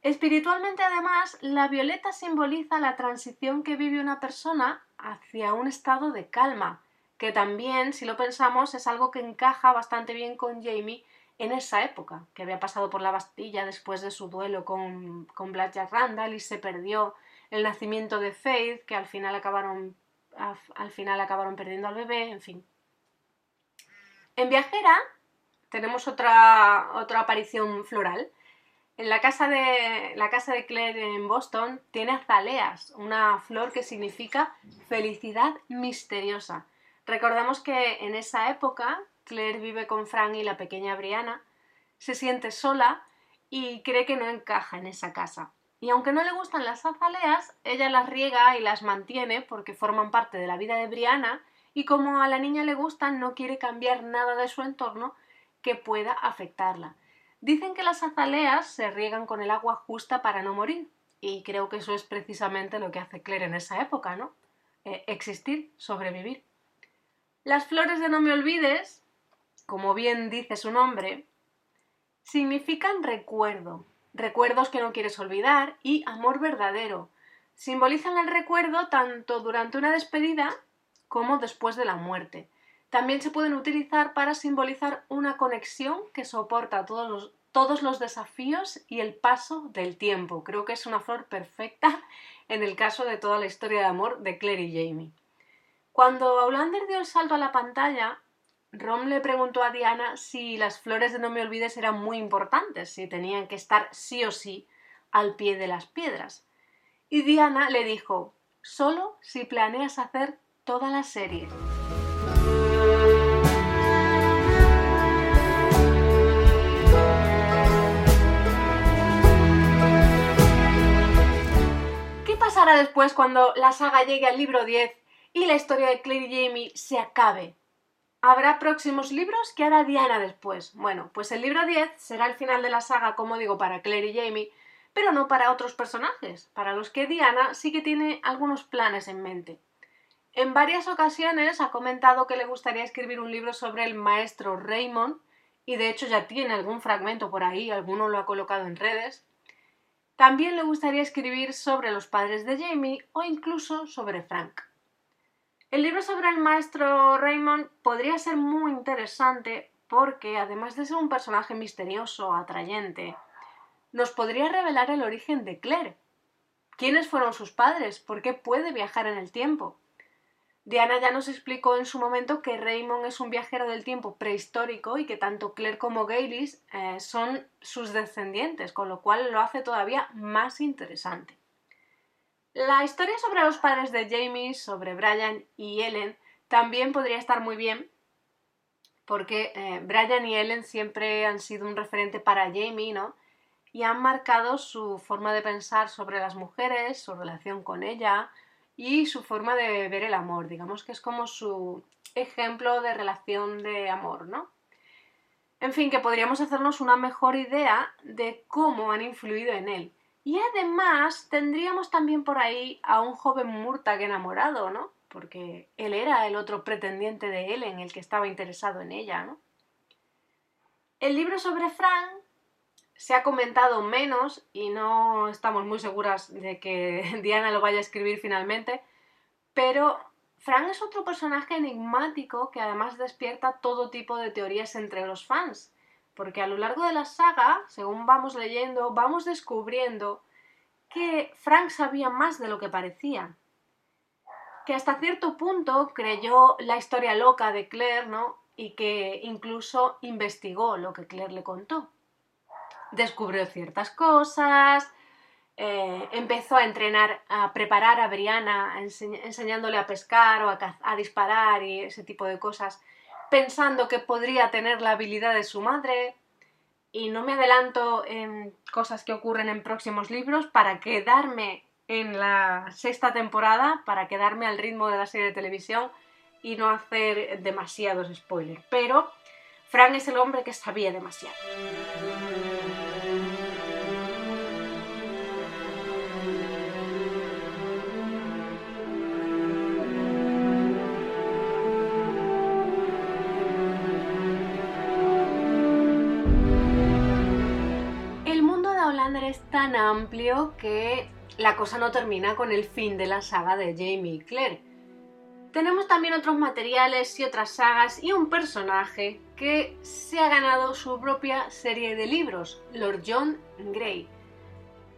Espiritualmente, además, la violeta simboliza la transición que vive una persona hacia un estado de calma, que también, si lo pensamos, es algo que encaja bastante bien con Jamie en esa época, que había pasado por la Bastilla después de su duelo con, con Jack Randall y se perdió el nacimiento de Faith, que al final acabaron al final acabaron perdiendo al bebé, en fin. En Viajera tenemos otra, otra aparición floral. En la casa, de, la casa de Claire en Boston tiene azaleas, una flor que significa felicidad misteriosa. Recordemos que en esa época Claire vive con Frank y la pequeña Brianna, se siente sola y cree que no encaja en esa casa. Y aunque no le gustan las azaleas, ella las riega y las mantiene porque forman parte de la vida de Brianna y como a la niña le gustan no quiere cambiar nada de su entorno que pueda afectarla. Dicen que las azaleas se riegan con el agua justa para no morir y creo que eso es precisamente lo que hace Claire en esa época, ¿no? Eh, existir, sobrevivir. Las flores de no me olvides, como bien dice su nombre, significan recuerdo, recuerdos que no quieres olvidar y amor verdadero. Simbolizan el recuerdo tanto durante una despedida como después de la muerte. También se pueden utilizar para simbolizar una conexión que soporta todos los, desafíos y el paso del tiempo. Creo que es una flor perfecta en el caso de toda la historia de amor de Claire y Jamie. Cuando Aulander dio el salto a la pantalla, Rom le preguntó a Diana si las flores de No me olvides eran muy importantes, si tenían que estar sí o sí al pie de las piedras. Y Diana le dijo, solo si planeas hacer toda la serie. ¿Qué pasará después cuando la saga llegue al libro 10 y la historia de Claire y Jamie se acabe? Habrá próximos libros que hará Diana después. Bueno, pues el libro 10 será el final de la saga, como digo, para Claire y Jamie, pero no para otros personajes, para los que Diana sí que tiene algunos planes en mente. En varias ocasiones ha comentado que le gustaría escribir un libro sobre el maestro Raymond, y de hecho ya tiene algún fragmento por ahí, alguno lo ha colocado en redes. También le gustaría escribir sobre los padres de Jamie o incluso sobre Frank. El libro sobre el maestro Raymond podría ser muy interesante porque, además de ser un personaje misterioso, atrayente, nos podría revelar el origen de Claire. ¿Quiénes fueron sus padres? ¿Por qué puede viajar en el tiempo? Diana ya nos explicó en su momento que Raymond es un viajero del tiempo prehistórico y que tanto Claire como Gaylis eh, son sus descendientes, con lo cual lo hace todavía más interesante. La historia sobre los padres de Jamie, sobre Brian y Ellen, también podría estar muy bien, porque eh, Brian y Ellen siempre han sido un referente para Jamie, ¿no? Y han marcado su forma de pensar sobre las mujeres, su relación con ella y su forma de ver el amor. Digamos que es como su ejemplo de relación de amor, ¿no? En fin, que podríamos hacernos una mejor idea de cómo han influido en él. Y además tendríamos también por ahí a un joven Murtag enamorado, ¿no? Porque él era el otro pretendiente de Ellen, el que estaba interesado en ella, ¿no? El libro sobre Frank se ha comentado menos y no estamos muy seguras de que Diana lo vaya a escribir finalmente, Pero Frank es otro personaje enigmático que además despierta todo tipo de teorías entre los fans, porque a lo largo de la saga, según vamos leyendo, vamos descubriendo que Frank sabía más de lo que parecía, que hasta cierto punto creyó la historia loca de Claire, ¿no? Y que incluso investigó lo que Claire le contó. Descubrió ciertas cosas, eh, empezó a entrenar, a preparar a Brianna, enseñándole a pescar o a, disparar y ese tipo de cosas, pensando que podría tener la habilidad de su madre. Y no me adelanto en cosas que ocurren en próximos libros para quedarme en la sexta temporada, para quedarme al ritmo de la serie de televisión y no hacer demasiados spoilers. Pero Frank es el hombre que sabía demasiado. Es tan amplio que la cosa no termina con el fin de la saga de Jamie y. Tenemos también otros materiales y otras sagas y un personaje que se ha ganado su propia serie de libros, Lord John Grey.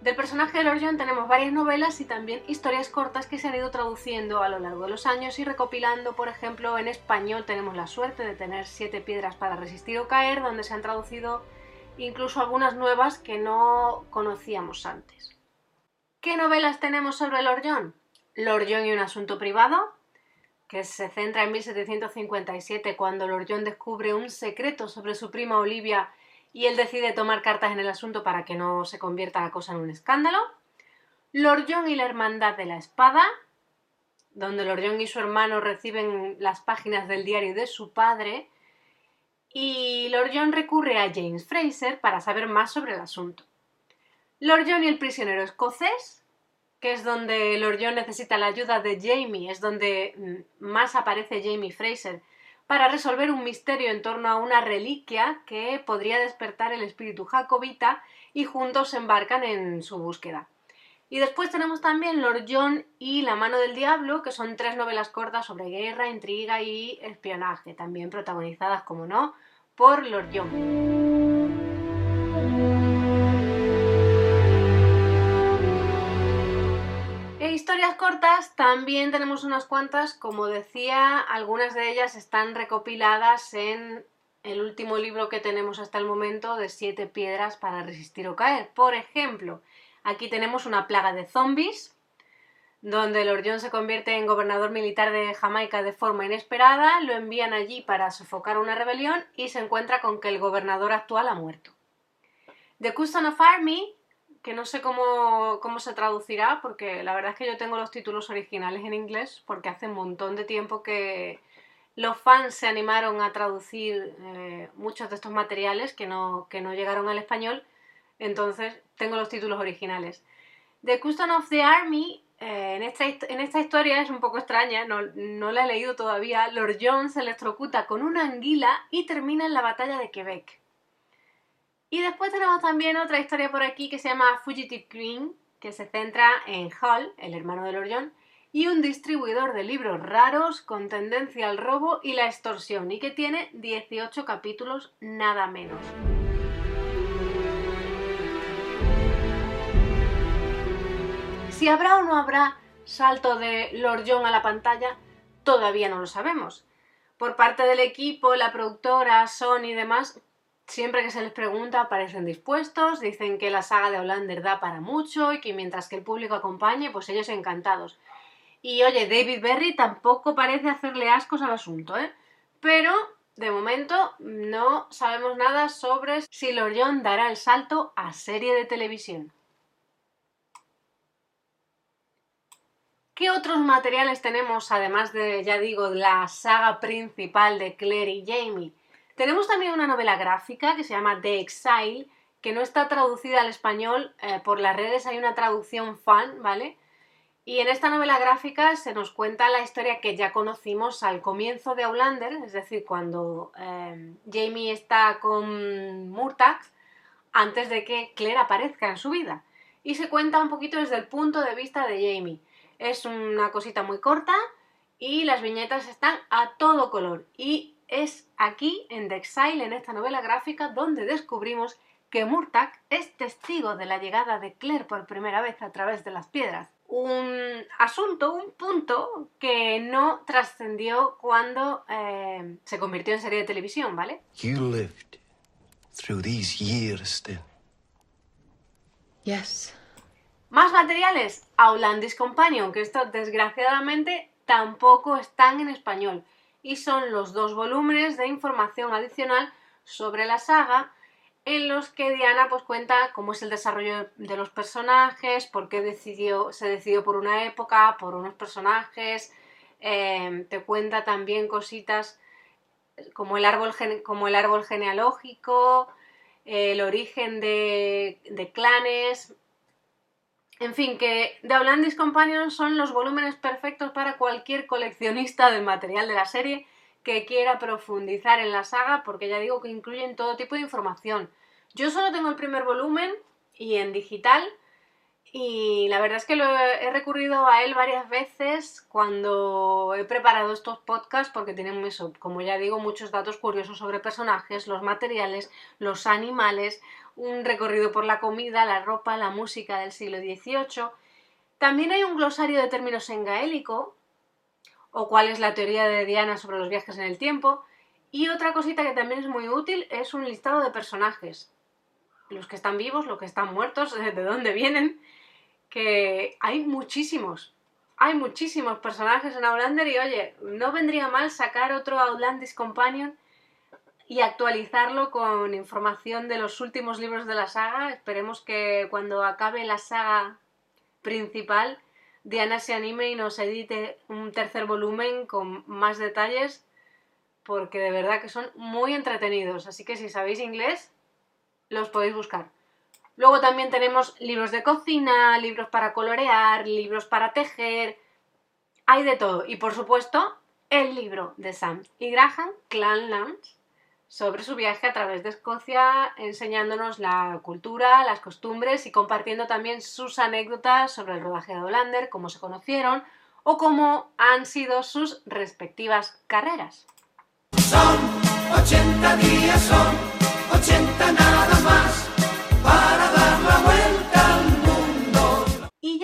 Del personaje de Lord John tenemos varias novelas y también historias cortas que se han ido traduciendo a lo largo de los años y recopilando, por ejemplo, en español tenemos la suerte de tener Siete piedras para resistir o caer, donde se han traducido incluso algunas nuevas que no conocíamos antes. ¿Qué novelas tenemos sobre Lord John? Lord John y un asunto privado, que se centra en 1757 cuando Lord John descubre un secreto sobre su prima Olivia y él decide tomar cartas en el asunto para que no se convierta la cosa en un escándalo. Lord John y la Hermandad de la Espada, donde Lord John y su hermano reciben las páginas del diario de su padre y Lord John recurre a James Fraser para saber más sobre el asunto. Lord John y el prisionero escocés, que es donde Lord John necesita la ayuda de Jamie, es donde mm, más aparece Jamie Fraser, para resolver un misterio en torno a una reliquia que podría despertar el espíritu jacobita y juntos se embarcan en su búsqueda. Y después tenemos también Lord John y La mano del diablo, que son tres novelas cortas sobre guerra, intriga y espionaje, también protagonizadas, como no, por Lord John. Historias cortas también tenemos unas cuantas, como decía, algunas de ellas están recopiladas en el último libro que tenemos hasta el momento de Siete piedras para resistir o caer. Por ejemplo, Aquí tenemos una plaga de zombies, donde Lord John se convierte en gobernador militar de Jamaica de forma inesperada, lo envían allí para sofocar una rebelión y se encuentra con que el gobernador actual ha muerto. The Custom of Army, que no sé cómo, se traducirá, porque la verdad es que yo tengo los títulos originales en inglés, porque hace un montón de tiempo que los fans se animaron a traducir eh, muchos de estos materiales que no, que no llegaron al español entonces, tengo los títulos originales. The Custom of the Army, eh, en, esta, en, esta, historia es un poco extraña, no, no, la he leído todavía. Lord John se electrocuta con una anguila y termina en la batalla de Quebec. Y después tenemos también otra historia por aquí que se llama Fugitive Queen, que se centra en Hall, el hermano de Lord John, y un distribuidor de libros raros con tendencia al robo y la extorsión, y que tiene 18 capítulos nada menos. Si habrá o no habrá salto de Lord John a la pantalla, todavía no lo sabemos. Por parte del equipo, la productora, Sony y demás, siempre que se les pregunta parecen dispuestos, dicen que la saga de Hollander da para mucho y que mientras que el público acompañe, pues ellos encantados. Y oye, David Berry tampoco parece hacerle ascos al asunto, ¿eh? Pero de momento no sabemos nada sobre si Lord John dará el salto a serie de televisión. ¿Qué otros materiales tenemos, además de, ya digo, la saga principal de Claire y Jamie? Tenemos también una novela gráfica que se llama The Exile, que no está traducida al español. Eh, por las redes hay una traducción fan, ¿vale? Y en esta novela gráfica se nos cuenta la historia que ya conocimos al comienzo de Outlander, es decir, cuando eh, Jamie está con Murtagh, antes de que Claire aparezca en su vida. Y se cuenta un poquito desde el punto de vista de Jamie. Es una cosita muy corta y las viñetas están a todo color. Y es aquí, en The Exile, en esta novela gráfica, donde descubrimos que Murtagh es testigo de la llegada de Claire por primera vez a través de las piedras. Un asunto, un punto que no trascendió cuando eh, se convirtió en serie de televisión, ¿vale? You lived through these years still. Yes. Más materiales, Aulandis Companion, que esto desgraciadamente tampoco están en español. Y son los dos volúmenes de información adicional sobre la saga en los que Diana pues cuenta cómo es el desarrollo de los personajes, por qué decidió, se decidió por una época, por unos personajes, eh, te cuenta también cositas como el árbol, como el árbol genealógico, el origen de, de clanes, en fin, que The Outlandis Companion son los volúmenes perfectos para cualquier coleccionista del material de la serie que quiera profundizar en la saga, porque ya digo que incluyen todo tipo de información. Yo solo tengo el primer volumen y en digital, y la verdad es que lo he, recurrido a él varias veces cuando he preparado estos podcasts, porque tienen eso, como ya digo, muchos datos curiosos sobre personajes, los materiales, los animales, un recorrido por la comida, la ropa, la música del siglo XVIII. También hay un glosario de términos en gaélico, o cuál es la teoría de Diana sobre los viajes en el tiempo. Y otra cosita que también es muy útil es un listado de personajes. Los que están vivos, los que están muertos, de dónde vienen. Que hay muchísimos. Hay muchísimos personajes en Outlander y oye, no vendría mal sacar otro Outlandis Companion y actualizarlo con información de los últimos libros de la saga. Esperemos que cuando acabe la saga principal Diana se anime y nos edite un tercer volumen con más detalles porque de verdad que son muy entretenidos. Así que si sabéis inglés, los podéis buscar. Luego también tenemos libros de cocina, libros para colorear, libros para tejer. Hay de todo. Y por supuesto, el libro de Sam y Graham, Clanlands, sobre su viaje a través de Escocia, enseñándonos la cultura, las costumbres y compartiendo también sus anécdotas sobre el rodaje de Hollander, cómo se conocieron o cómo han sido sus respectivas carreras. Son 80 días, son 80 nada más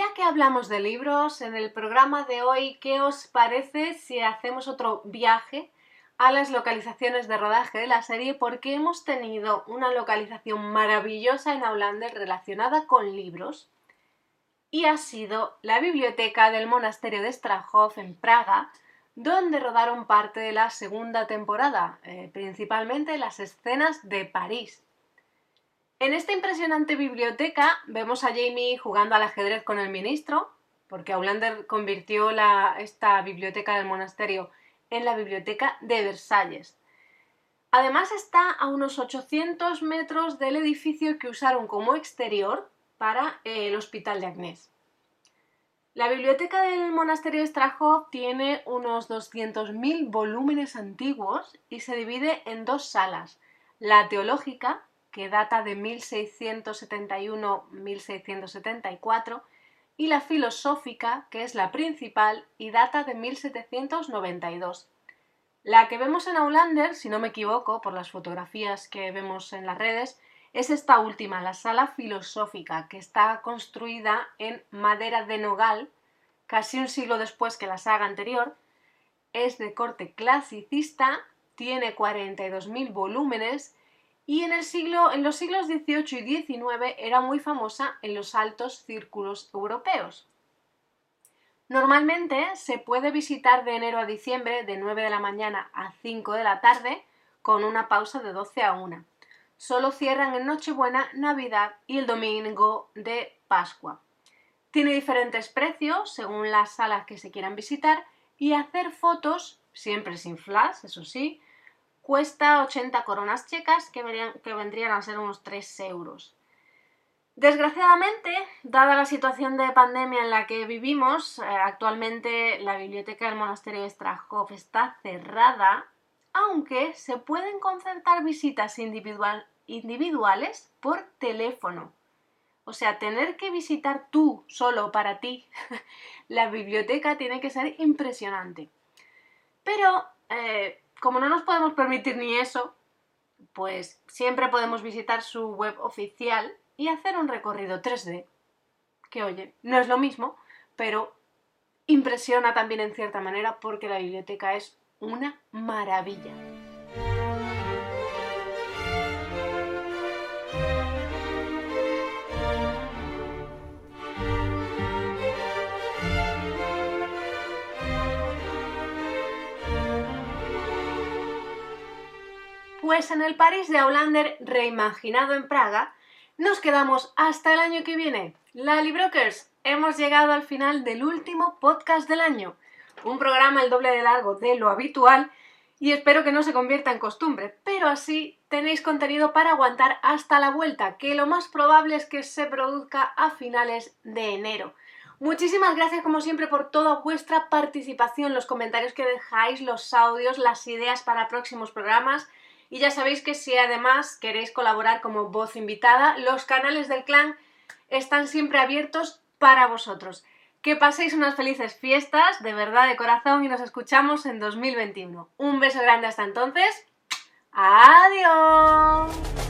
ya que hablamos de libros, en el programa de hoy, ¿qué os parece si hacemos otro viaje? a las localizaciones de rodaje de la serie porque hemos tenido una localización maravillosa en Aulander relacionada con libros y ha sido la biblioteca del monasterio de Strahov en Praga, donde rodaron parte de la segunda temporada, eh, principalmente las escenas de París. En esta impresionante biblioteca vemos a Jamie jugando al ajedrez con el ministro, porque Aulander convirtió esta biblioteca del monasterio en la biblioteca de Versalles. Además está a unos 800 metros del edificio que usaron como exterior para eh, el Hospital de Agnés. La biblioteca del monasterio de Strahov tiene unos 200.000 volúmenes antiguos y se divide en dos salas. La teológica, que data de 1671-1674, y la filosófica, que es la principal y data de 1792. La que vemos en Aulander, si no me equivoco, por las fotografías que vemos en las redes, es esta última, la sala filosófica, que está construida en madera de nogal, casi un siglo después que la saga anterior, es de corte clasicista, tiene 42.000 volúmenes y en, el siglo, los siglos XVIII y XIX era muy famosa en los altos círculos europeos. Normalmente se puede visitar de enero a diciembre de 9 de la mañana a 5 de la tarde con una pausa de 12 a 1. Solo cierran en Nochebuena, Navidad y el domingo de Pascua. Tiene diferentes precios según las salas que se quieran visitar y hacer fotos, siempre sin flash, eso sí, cuesta 80 coronas checas, que, que vendrían a ser unos 3 euros. Desgraciadamente, dada la situación de pandemia en la que vivimos, eh, actualmente la biblioteca del monasterio de Strahov está cerrada, aunque se pueden concertar visitas individuales por teléfono. O sea, tener que visitar tú solo para ti la biblioteca tiene que ser impresionante. Pero eh, como no nos podemos permitir ni eso, pues siempre podemos visitar su web oficial y hacer un recorrido 3D. Que oye, no es lo mismo, pero impresiona también en cierta manera porque la biblioteca es una maravilla. Pues en el París de Aulander reimaginado en Praga, nos quedamos hasta el año que viene. La Brokers, hemos llegado al final del último podcast del año. Un programa el doble de largo de lo habitual y espero que no se convierta en costumbre, pero así tenéis contenido para aguantar hasta la vuelta, que lo más probable es que se produzca a finales de enero. Muchísimas gracias como siempre por toda vuestra participación, los comentarios que dejáis, los audios, las ideas para próximos programas. Y ya sabéis que si además queréis colaborar como voz invitada, los canales del clan están siempre abiertos para vosotros. Que paséis unas felices fiestas, de verdad, de corazón, y nos escuchamos en 2021. Un beso grande hasta entonces. Adiós.